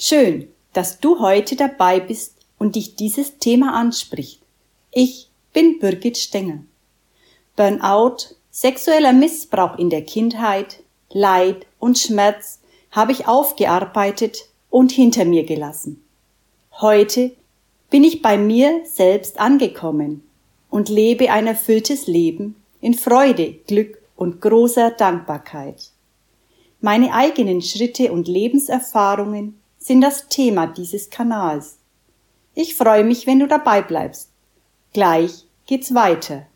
Schön, dass du heute dabei bist und dich dieses Thema anspricht. Ich bin Birgit Stenger. Burnout, sexueller Missbrauch in der Kindheit, Leid und Schmerz habe ich aufgearbeitet und hinter mir gelassen. Heute bin ich bei mir selbst angekommen und lebe ein erfülltes Leben in Freude, Glück und großer Dankbarkeit. Meine eigenen Schritte und Lebenserfahrungen sind das Thema dieses Kanals. Ich freue mich, wenn du dabei bleibst. Gleich geht's weiter.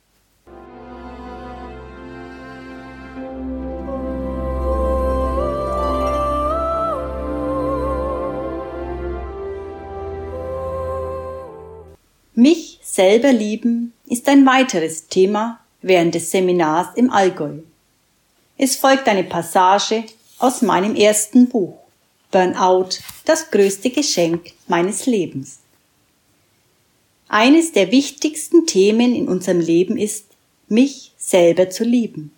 Mich selber lieben ist ein weiteres Thema während des Seminars im Allgäu. Es folgt eine Passage aus meinem ersten Buch Burnout, das größte Geschenk meines Lebens. Eines der wichtigsten Themen in unserem Leben ist, mich selber zu lieben.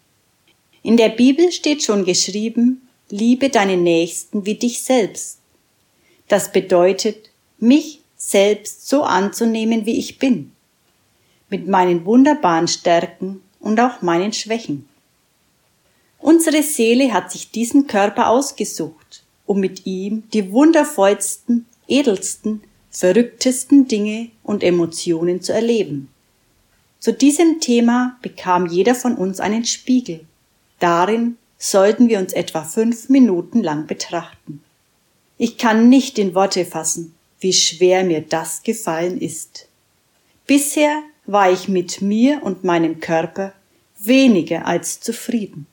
In der Bibel steht schon geschrieben, liebe deine Nächsten wie dich selbst. Das bedeutet, mich selbst so anzunehmen, wie ich bin, mit meinen wunderbaren Stärken und auch meinen Schwächen. Unsere Seele hat sich diesen Körper ausgesucht, um mit ihm die wundervollsten, edelsten, verrücktesten Dinge und Emotionen zu erleben. Zu diesem Thema bekam jeder von uns einen Spiegel. Darin sollten wir uns etwa fünf Minuten lang betrachten. Ich kann nicht in Worte fassen, wie schwer mir das gefallen ist. Bisher war ich mit mir und meinem Körper weniger als zufrieden.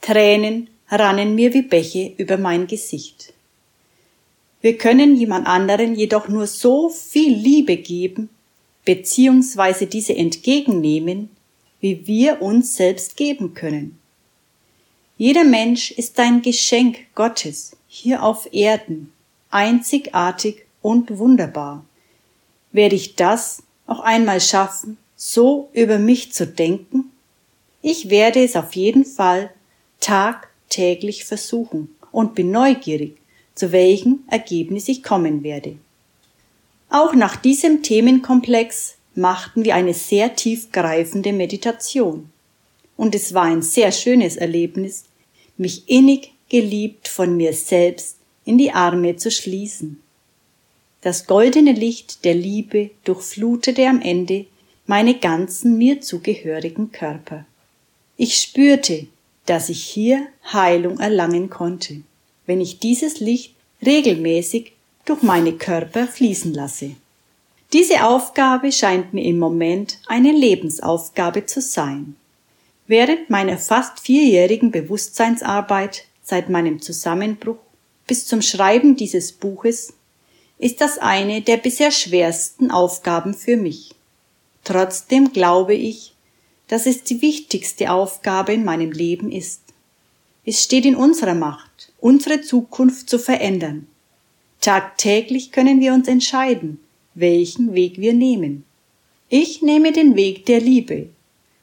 Tränen rannen mir wie Bäche über mein Gesicht. Wir können jemand anderen jedoch nur so viel Liebe geben, beziehungsweise diese entgegennehmen, wie wir uns selbst geben können. Jeder Mensch ist ein Geschenk Gottes hier auf Erden, einzigartig und wunderbar. Werde ich das auch einmal schaffen, so über mich zu denken? Ich werde es auf jeden Fall tagtäglich versuchen und bin neugierig, zu welchem Ergebnis ich kommen werde. Auch nach diesem Themenkomplex machten wir eine sehr tiefgreifende Meditation. Und es war ein sehr schönes Erlebnis, mich innig geliebt von mir selbst in die Arme zu schließen. Das goldene Licht der Liebe durchflutete am Ende meine ganzen mir zugehörigen Körper. Ich spürte, dass ich hier Heilung erlangen konnte, wenn ich dieses Licht regelmäßig durch meine Körper fließen lasse. Diese Aufgabe scheint mir im Moment eine Lebensaufgabe zu sein. Während meiner fast vierjährigen Bewusstseinsarbeit seit meinem Zusammenbruch bis zum Schreiben dieses Buches ist das eine der bisher schwersten Aufgaben für mich. Trotzdem glaube ich, dass es die wichtigste Aufgabe in meinem Leben ist. Es steht in unserer Macht, unsere Zukunft zu verändern. Tagtäglich können wir uns entscheiden, welchen Weg wir nehmen. Ich nehme den Weg der Liebe,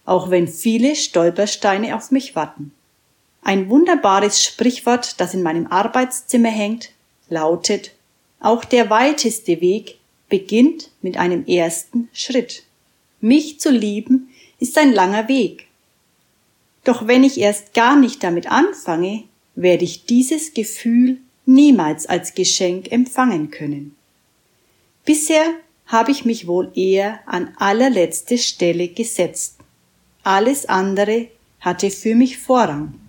auch wenn viele Stolpersteine auf mich warten. Ein wunderbares Sprichwort, das in meinem Arbeitszimmer hängt, lautet, auch der weiteste Weg beginnt mit einem ersten Schritt. Mich zu lieben ist ein langer Weg. Doch wenn ich erst gar nicht damit anfange, werde ich dieses Gefühl niemals als Geschenk empfangen können. Bisher habe ich mich wohl eher an allerletzte Stelle gesetzt. Alles andere hatte für mich Vorrang.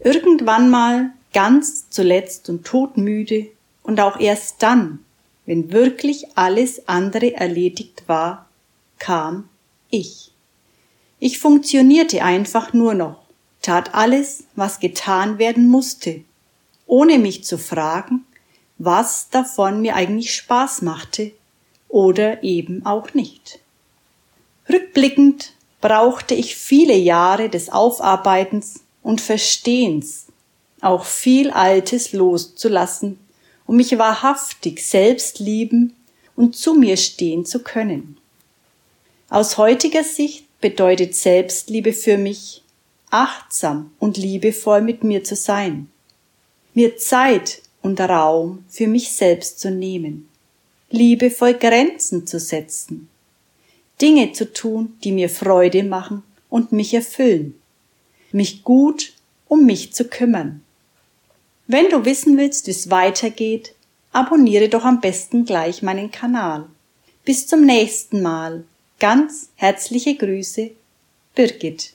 Irgendwann mal, ganz zuletzt und todmüde, und auch erst dann, wenn wirklich alles andere erledigt war, kam ich. Ich funktionierte einfach nur noch, tat alles, was getan werden musste, ohne mich zu fragen, was davon mir eigentlich Spaß machte oder eben auch nicht. Rückblickend brauchte ich viele Jahre des Aufarbeitens und Verstehens, auch viel Altes loszulassen, um mich wahrhaftig selbst lieben und zu mir stehen zu können. Aus heutiger Sicht bedeutet Selbstliebe für mich, achtsam und liebevoll mit mir zu sein, mir Zeit und Raum für mich selbst zu nehmen, liebevoll Grenzen zu setzen, Dinge zu tun, die mir Freude machen und mich erfüllen, mich gut um mich zu kümmern. Wenn du wissen willst, wie es weitergeht, abonniere doch am besten gleich meinen Kanal. Bis zum nächsten Mal. Ganz herzliche Grüße, Birgit.